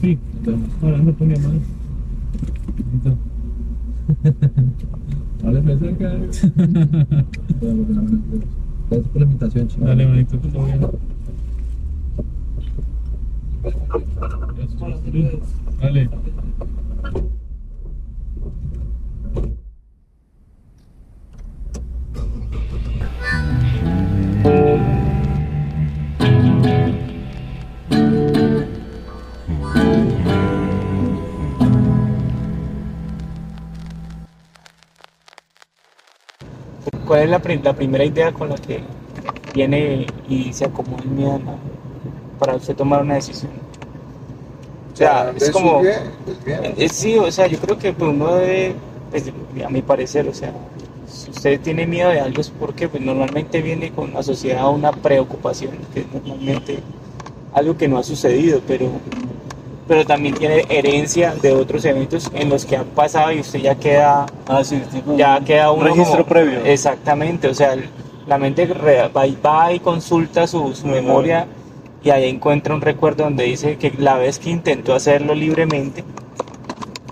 Sí, hablando con mi hermano. Háblame cerca. Gracias por la invitación, chico. Dale, manito, todo bien. Dale. ¿Cuál es la, pri- la primera idea con la que viene y se acomoda el miedo para usted tomar una decisión? O sea, ¿dónde es como... el miedo? Eh, sí, o sea, yo creo que pues, uno debe, pues, a mi parecer, o sea, si usted tiene miedo de algo es porque pues, normalmente viene con asociada a una preocupación, que es normalmente algo que no ha sucedido, pero, pero también tiene herencia de otros eventos en los que han pasado y usted ya queda, Ah, sí, tipo ya queda un registro como- previo. Exactamente, o sea, la mente va, y- va y consulta su, su memoria y ahí encuentra un recuerdo donde dice que la vez que intentó hacerlo libremente,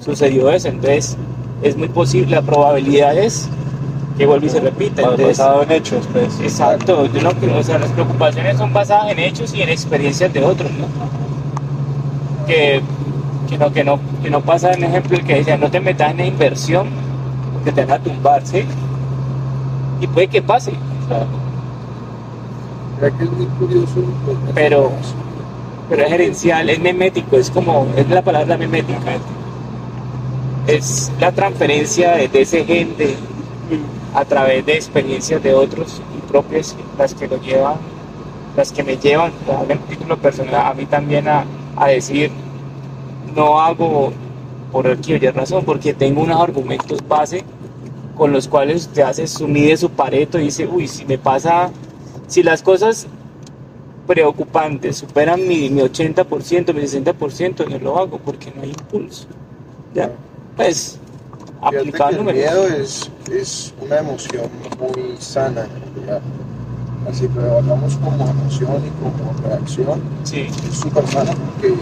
sucedió eso. Entonces, es muy posible, la probabilidad es que vuelva y se repita. Entonces, basado en hechos, pues. exacto, yo no o sea, las preocupaciones son basadas en hechos y en experiencias de otros, ¿no? Que, que no, que no, que no pasa en ejemplo el que decía, no te metas en la inversión porque te van a tumbar, ¿sí? Y puede que pase, o sea, Mira que es muy curioso. pues, Pero- pero es gerencial, es memético, es como, es la palabra memética. Es la transferencia de, de ese gen de- a través de experiencias de otros y propias las que lo llevan, las que me llevan, en título personal, a mí también a, a decir, no hago por aquí oye razón, porque tengo unos argumentos base con los cuales usted hace su mide su pareto y dice, uy, si me pasa, si las cosas preocupantes superan mi, mi 80%, mi 60%, no lo hago porque no hay impulso. Ya, pues, que el miedo es, es una emoción muy sana. Así lo evaluamos como emoción y como reacción, Sí, es súper sana porque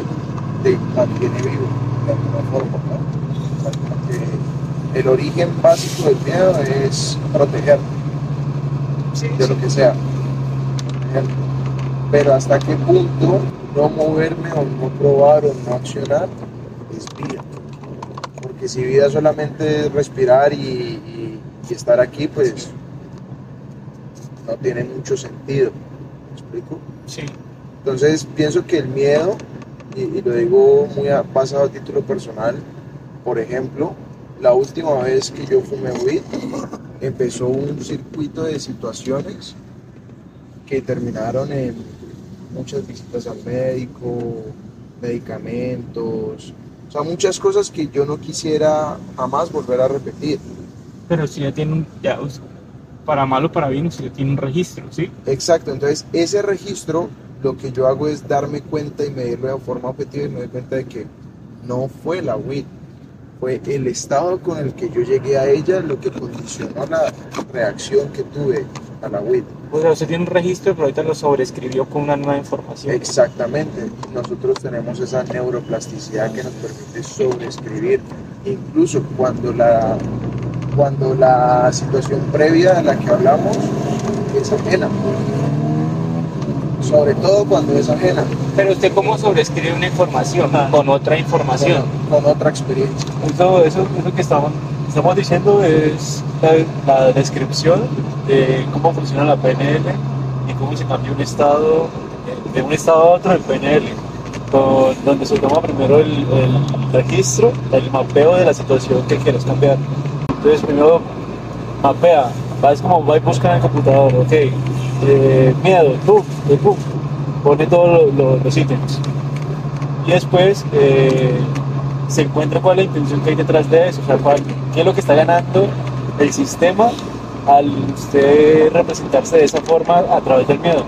te mantiene vivo de alguna forma. ¿no? Que el origen básico del miedo es protegerte sí, de lo que sea. Pero hasta qué punto no moverme o no probar o no accionar es vida. Porque si vida solamente es respirar y, y- y estar aquí, pues no tiene mucho sentido. ¿Me explico? sí, Entonces pienso que el miedo, y, y lo digo muy a- basado a título personal, por ejemplo, la última vez que yo fumé weed, empezó un circuito de situaciones que terminaron en muchas visitas al médico, medicamentos, o sea, muchas cosas que yo no quisiera jamás volver a repetir. pero si ya tiene un, ya, para mal o para bien, usted tiene un registro, ¿sí? Exacto, entonces ese registro lo que yo hago es darme cuenta y medirlo de forma objetiva y me doy cuenta de que no fue la weed, fue el estado con el que yo llegué a ella lo que condicionó la reacción que tuve a la weed. O sea, usted tiene un registro, pero ahorita lo sobreescribió con una nueva información. Exactamente, nosotros tenemos esa neuroplasticidad que nos permite sobreescribir, incluso cuando la, cuando la situación previa a la que hablamos es ajena. Sobre todo cuando es ajena, Pero usted cómo sobreescribe una información Ah. con otra información. con, con otra experiencia. Eso, eso, eso que estamos, estamos diciendo es la, la descripción de cómo funciona la PNL y cómo se cambia un estado eh, de un estado a otro del PNL, con- donde se toma primero el, el registro, el mapeo de la situación que quieres cambiar. Entonces primero mapea, vas como va y busca en el computador, ok, eh, miedo, pum, pum, pone todos lo- lo- los ítems. Y después eh, se encuentra cuál es la intención que hay detrás de eso, o sea, cuál- qué es lo que está ganando el sistema al usted representarse de esa forma a través del miedo.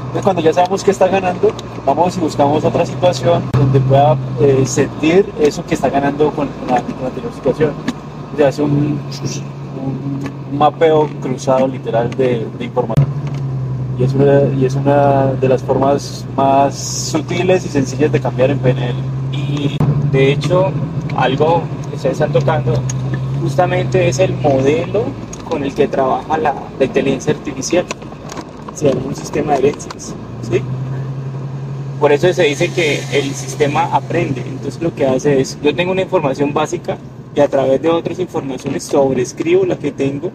Entonces cuando ya sabemos qué está ganando, vamos y buscamos otra situación donde pueda eh, sentir eso que está ganando con la, con la anterior situación. Se hace un, un mapeo cruzado literal de, de información. Y es, una, y es una de las formas más sutiles y sencillas de cambiar en PNL. Y de hecho, algo que ustedes están tocando justamente es el modelo con el que trabaja la, la inteligencia artificial, si hay un sistema de herencias, ¿sí? Por eso se dice que el sistema aprende, entonces lo que hace es, yo tengo una información básica y a través de otras informaciones sobrescribo la que tengo,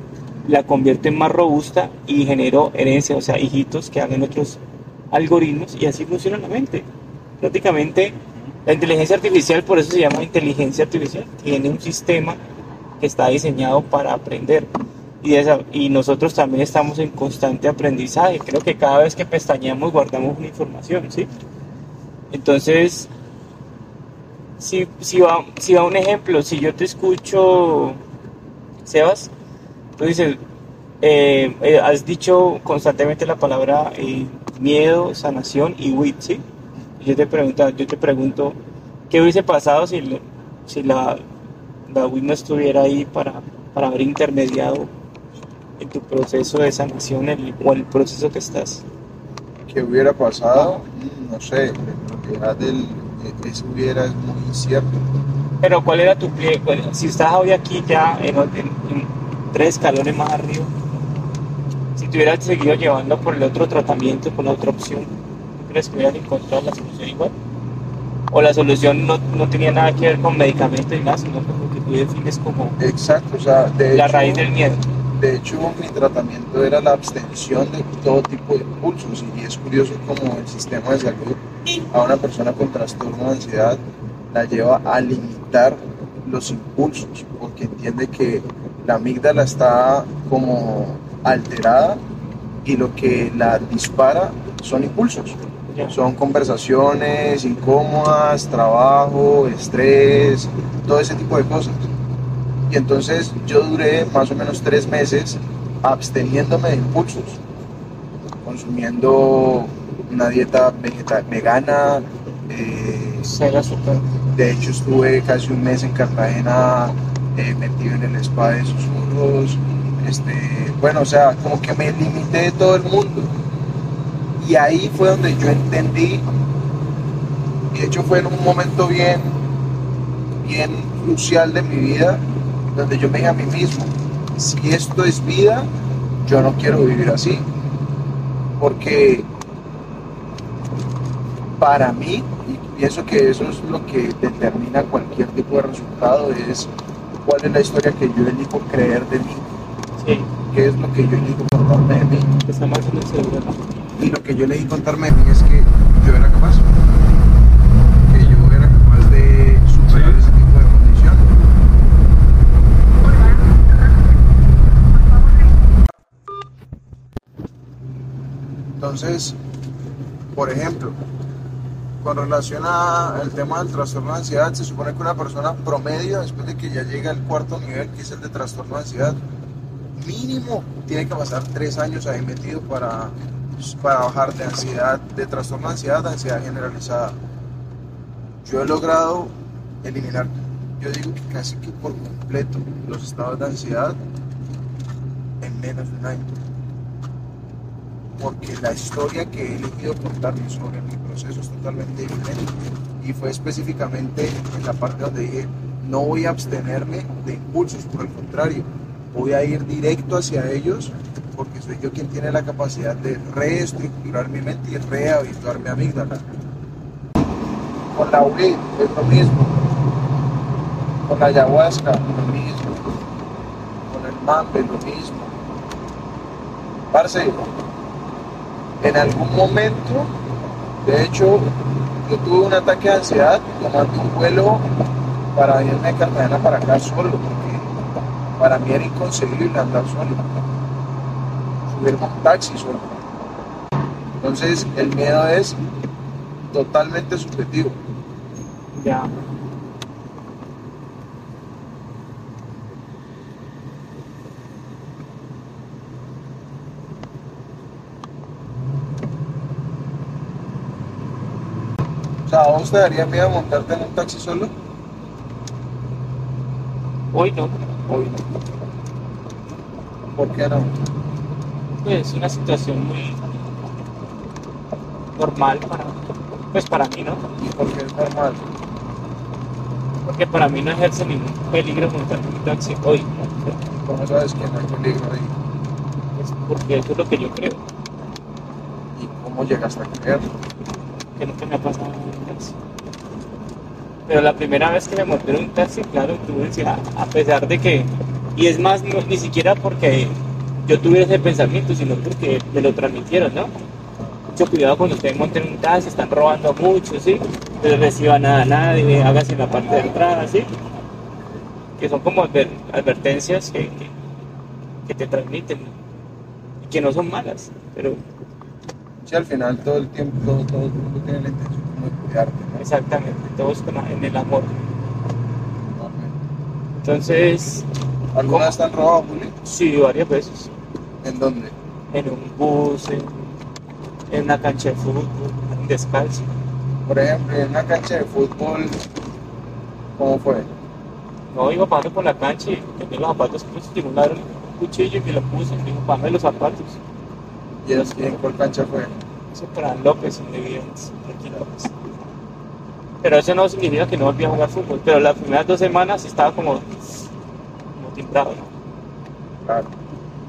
la convierto en más robusta y genero herencia, o sea, hijitos que hagan otros algoritmos y así funciona la mente. Prácticamente la inteligencia artificial, por eso se llama inteligencia artificial, tiene un sistema que está diseñado para aprender. Y, esa, y nosotros también estamos en constante aprendizaje. Creo que cada vez que pestañeamos guardamos una información, ¿sí? Entonces, si, si, va, si va un ejemplo, si yo te escucho, Sebas, tú dices, eh, eh, has dicho constantemente la palabra eh, miedo, sanación y wit, ¿sí? Yo te pregunto, yo te pregunto, ¿qué hubiese pasado si, la, la WIT no estuviera ahí para, para haber intermediado en tu proceso de sanación el- o el proceso que estás? ¿Qué hubiera pasado? Mm, No sé, en realidad el, eso hubiera es muy incierto. Pero ¿cuál era tu pie? Si estás hoy aquí ya en, en- en tres escalones más arriba, si te hubieras seguido llevando por el otro tratamiento, por la otra opción, ¿tú crees que hubieras encontrado la solución igual? ¿O la solución no, no tenía nada que ver con medicamentos y nada, sino con lo que tú defines como Exacto, o sea, de la hecho, raíz del miedo? De hecho, mi tratamiento era la abstención de todo tipo de impulsos y es curioso como el sistema de salud a una persona con trastorno de ansiedad la lleva a limitar los impulsos porque entiende que la amígdala está como alterada y lo que la dispara son impulsos. Son conversaciones incómodas, trabajo, estrés, todo ese tipo de cosas. Y entonces yo duré más o menos tres meses absteniéndome de impulsos, consumiendo una dieta vegeta- vegana. eh, de hecho estuve casi un mes en Cartagena eh, metido en el spa de susurros. Este, bueno, o sea, como que me limité de todo el mundo. Y ahí fue donde yo entendí, y de hecho fue en un momento bien, bien crucial de mi vida, donde yo me dije a mí mismo, si esto es vida, yo no quiero vivir así. Porque para mí, y pienso que eso es lo que determina cualquier tipo de resultado, es cuál es la historia que yo elijo creer de mí, Sí, qué es lo que yo elijo contarme de mí. Y lo que yo elegí contarme de mí es que yo era capaz, que yo era capaz de superar ese tipo de condición. Entonces, por ejemplo, con relación al tema del trastorno de ansiedad, se supone que una persona promedio, después de que ya llega al cuarto nivel, que es el de trastorno de ansiedad, mínimo tiene que pasar tres años ahí metido para, para bajar de ansiedad, de trastorno de ansiedad a ansiedad generalizada. Yo he logrado eliminar, yo digo que casi que por completo, los estados de ansiedad en menos de un año. Porque la historia que he elegido contarme sobre mi proceso es totalmente diferente. Y fue específicamente en la parte donde dije, no voy a abstenerme de impulsos, por el contrario, voy a ir directo hacia ellos porque soy yo quien tiene la capacidad de reestructurar mi mente y rehabituar mi amígdala. Con la weed es lo mismo, con la ayahuasca lo mismo, con el mambe lo mismo. Parce, en algún momento, de hecho, yo tuve un ataque de ansiedad tomando un vuelo para irme de Cartagena para acá solo, porque para mí era inconcebible andar solo, subirme un taxi solo. Entonces, el miedo es totalmente subjetivo. Ya. ¿A vos te daría miedo montarte en un taxi solo? Hoy no, hoy no. ¿Por qué no? Pues es una situación muy normal para, pues para mí, ¿no? Porque es normal. Porque para mí no ejerce ningún peligro montar un taxi hoy. ¿no? ¿Cómo sabes que no hay peligro ahí? Es porque eso es lo que yo creo, ¿Y cómo llegaste a creerlo? que nunca me ha pasado en Pero la primera vez que me monté un taxi, claro, tuve decía, a pesar de que, y es más, no- ni siquiera porque yo tuviera ese pensamiento, sino porque me lo transmitieron, ¿no? Mucho cuidado cuando ustedes monten un taxi, están robando mucho, ¿sí? No reciban nada a nadie, hágase en la parte de entrada, ¿sí? Que son como adver- advertencias que, que, que te transmiten y que no son malas, pero Sí, al final todo el tiempo, todo, todo el mundo tiene la intención de cuidarte, ¿no? exactamente, todos en el amor. Entonces, ¿Alguna vez te han robado, Juli? sí, varias veces. ¿En dónde? En un bus, en, en una cancha de fútbol, en descalzo. Por ejemplo, en una cancha de fútbol, ¿cómo fue? No, iba pasando por la cancha y tenía los zapatos puestos, llegó un ladrón, un cuchillo y me lo puse, me dijo, pame los zapatos. ¿Y en, cuál cancha fue? Eso para López, donde vivía antes, aquí López. Pero eso no significa que no volví a jugar fútbol, pero las primeras dos semanas estaba como, como timbrado, ¿no? Claro.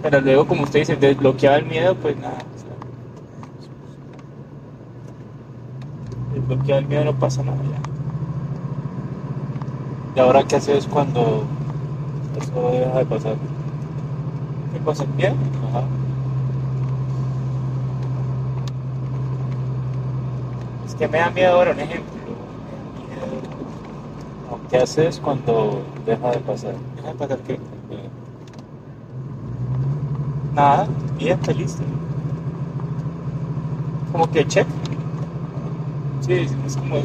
Pero luego, como usted dice, desbloqueaba el miedo, pues nada. o sea, Desbloqueaba el miedo, no pasa nada ya. ¿Y ahora qué haces cuando eso deja de pasar? ¿Qué pasa? ¿El miedo? Ajá. Que me da miedo ahora, un ejemplo. Me da miedo. No, ¿Qué haces cuando deja de pasar? Deja de pasar Eh, nada, bien, feliz. Como que check. Sí, es como.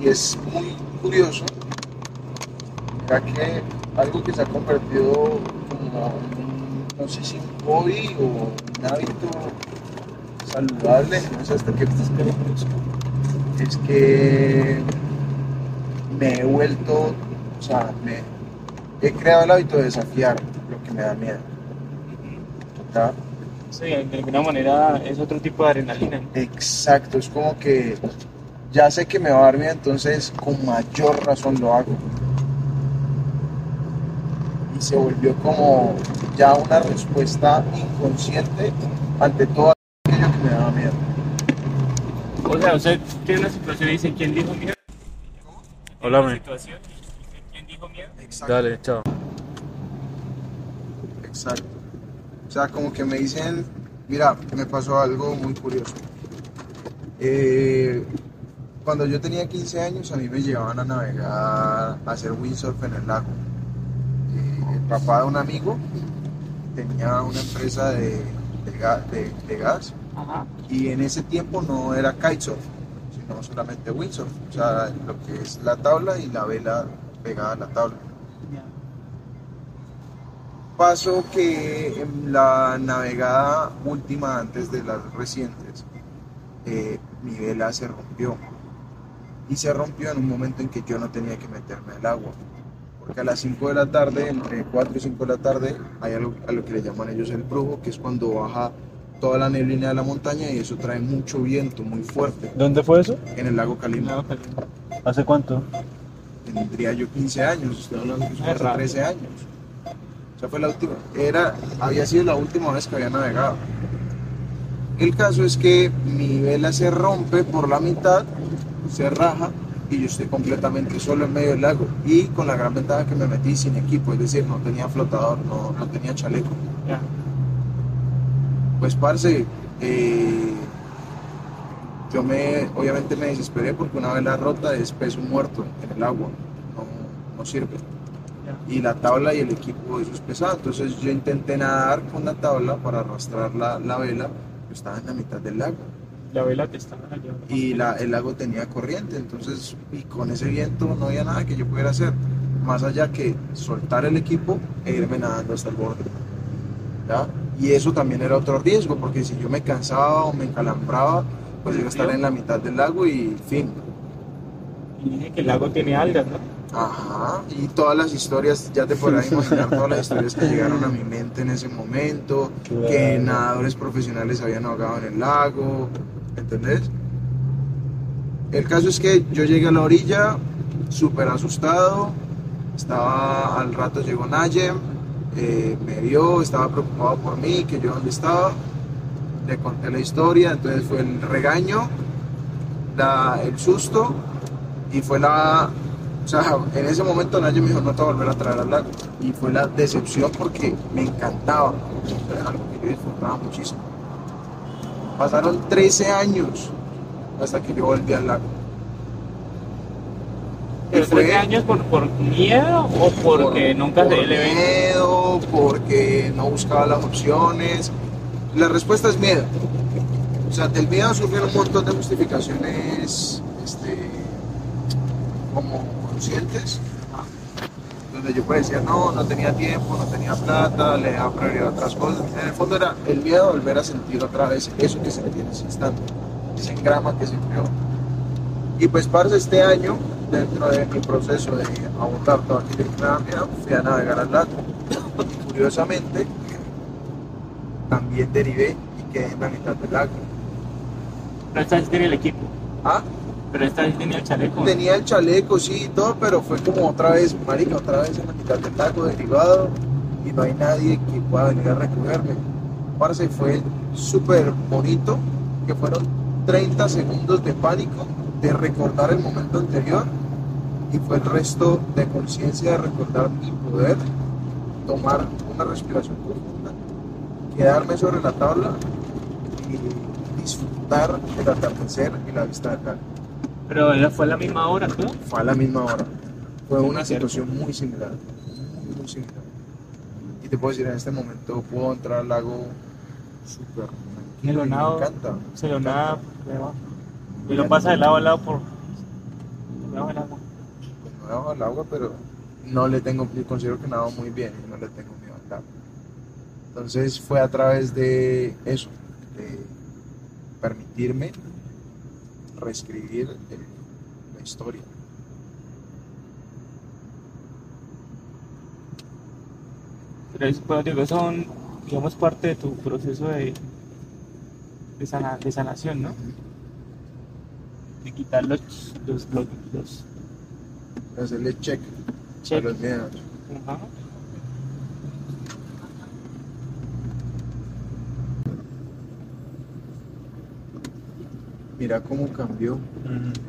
Y es muy curioso, ya que algo que se ha convertido como, un, no sé si un hobby o un hábito saludable, no sé hasta qué punto, es que me he vuelto, o sea, me he creado el hábito de desafiar lo que me da miedo. ¿ya? Sí, de alguna manera es otro tipo de adrenalina. Exacto, es como que ya sé que me va a dar miedo, entonces con mayor razón lo hago. Se volvió como ya una respuesta inconsciente ante todo aquello que me daba miedo. O sea, usted tiene una situación y dice, ¿quién dijo miedo? Hola, Una me. situación y dice, ¿quién dijo miedo? Exacto. Dale, chao. Exacto. O sea, como que me dicen, mira, me pasó algo muy curioso. Eh, cuando yo tenía 15 años, a mí me llevaban a navegar, a hacer windsurf en el lago. Papá de un amigo tenía una empresa de, de ga- de- de gas Ajá. y en ese tiempo no era kitesurf, sino solamente windsurf. O sea, lo que es la tabla y la vela pegada a la tabla. Pasó que en la navegada última antes de las recientes, eh, mi vela se rompió. Y se rompió en un momento en que yo no tenía que meterme al agua. Porque a las 5 de la tarde, entre 4 y 5 de la tarde, hay algo a lo que le llaman ellos el brujo, que es cuando baja toda la neblina de la montaña y eso trae mucho viento, muy fuerte, ¿Dónde fue eso? en el lago Calima. ¿Hace cuánto? tendría yo 15 años, estoy hablando que eso hace raro. 13 años. Esa fue la última, era, había sido la última vez que había navegado. El caso es que mi vela se rompe por la mitad, se raja y yo estoy completamente solo en medio del lago y con la gran ventaja que me metí sin equipo, es decir, no tenía flotador, no, no tenía chaleco. Pues parce, eh, yo me, obviamente me desesperé porque una vela rota es peso muerto en el agua, no, no sirve. Y la tabla y el equipo, eso es pesado. Entonces yo intenté nadar con la tabla para arrastrar la, la vela, yo estaba en la mitad del lago La vela que está allá. y la, el lago tenía corriente, entonces y con ese viento no había nada que yo pudiera hacer, más allá que soltar el equipo e irme nadando hasta el borde. ¿ya? Y eso también era otro riesgo, porque si yo me cansaba o me encalambraba, pues iba a estar en la mitad del lago y fin. Y dije que el lago tiene algas, ¿no? Ajá, y todas las historias, ya te podrás imaginar todas las historias que llegaron a mi mente en ese momento, que nadadores profesionales habían ahogado en el lago, ¿entendés? El caso es que yo llegué a la orilla, súper asustado, estaba, al rato llegó Nayem, eh, me vio, estaba preocupado por mí, que yo dónde estaba, le conté la historia, entonces fue el regaño, la- el susto y fue la... O sea, en ese momento Nayem me dijo, no te voy a volver a traer al lago. Y fue la decepción porque me encantaba, era algo que yo disfrutaba muchísimo. Pasaron 13 años hasta que yo volví al lago. ¿Pero fue 13 años por, por miedo o porque por- nunca por el evento? miedo, porque no buscaba las opciones. La respuesta es miedo. O sea, del miedo surgen un montón de justificaciones este, como conscientes, donde yo pues decía, no, no tenía tiempo, no tenía plata, le daba prioridad a otras cosas. En el fondo era el miedo a volver a sentir otra vez eso que sentí en ese instante, ese engrama que se creó. Y pues, parce, este año, dentro de mi proceso de abordar todo aquello que me daba miedo, fui a navegar al lago. Y curiosamente, también derivé y quedé en la mitad del lago. Vez tenía el equipo. Ah, Pero esta vez tenía el chaleco. tenía el chaleco, sí, y todo, pero fue como otra vez, marica, otra vez en la mitad del lago, derivado, y no hay nadie que pueda venir a recogerme. Parce, fue súper bonito, que fueron 30 segundos de pánico, de recordar el momento anterior, y fue el resto de conciencia de recordar mi poder, tomar una respiración profunda, quedarme sobre la tabla y disfrutar el atardecer y la vista del lago. Pero era- fue a la misma hora, ¿no? Fue a la misma hora. Fue una situación muy similar. Muy, muy similar. Y te puedo decir, en este momento puedo entrar al lago súper Me lo y me nado. encanta. Se lo nada. Y lo pasa de lado a lado por debajo del agua. Pues no debajo del agua, pero no le tengo, yo considero que nado muy bien y no le tengo miedo al agua. Entonces fue a través de eso, de permitirme reescribir el- la historia. Pero pues, digo, son, digamos, parte de tu proceso de, de, sana- de sanación, ¿no? De quitar los, los, los, los Hacerle check a los miedos. Ajá. Mira cómo cambió.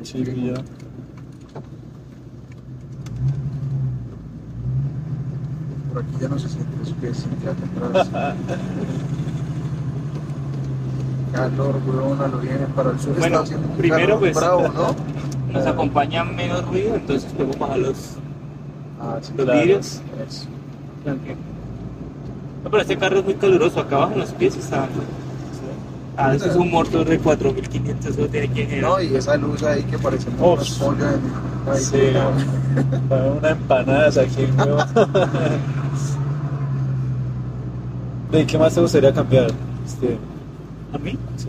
Sí, ya. Por aquí ya no se siente los pies, quédate atrás. Calor, weón, a lo viene para el sur. Bueno, está primero, pues, bravo, ¿no? Nos acompaña menos ruido, entonces podemos bajar los, Ah, sí, los claro. vidrios. Eso. Tranquilo. No, pero este carro es muy caluroso, acá abajo en los pies está... Ah, eso es un motor de 4500, eso tiene que generar. No, y esa luz ahí que parece Uf. unos pollos en- Sí. Para una empanada aquí. ¿De qué más te gustaría cambiar? Este, ¿A mí? sí.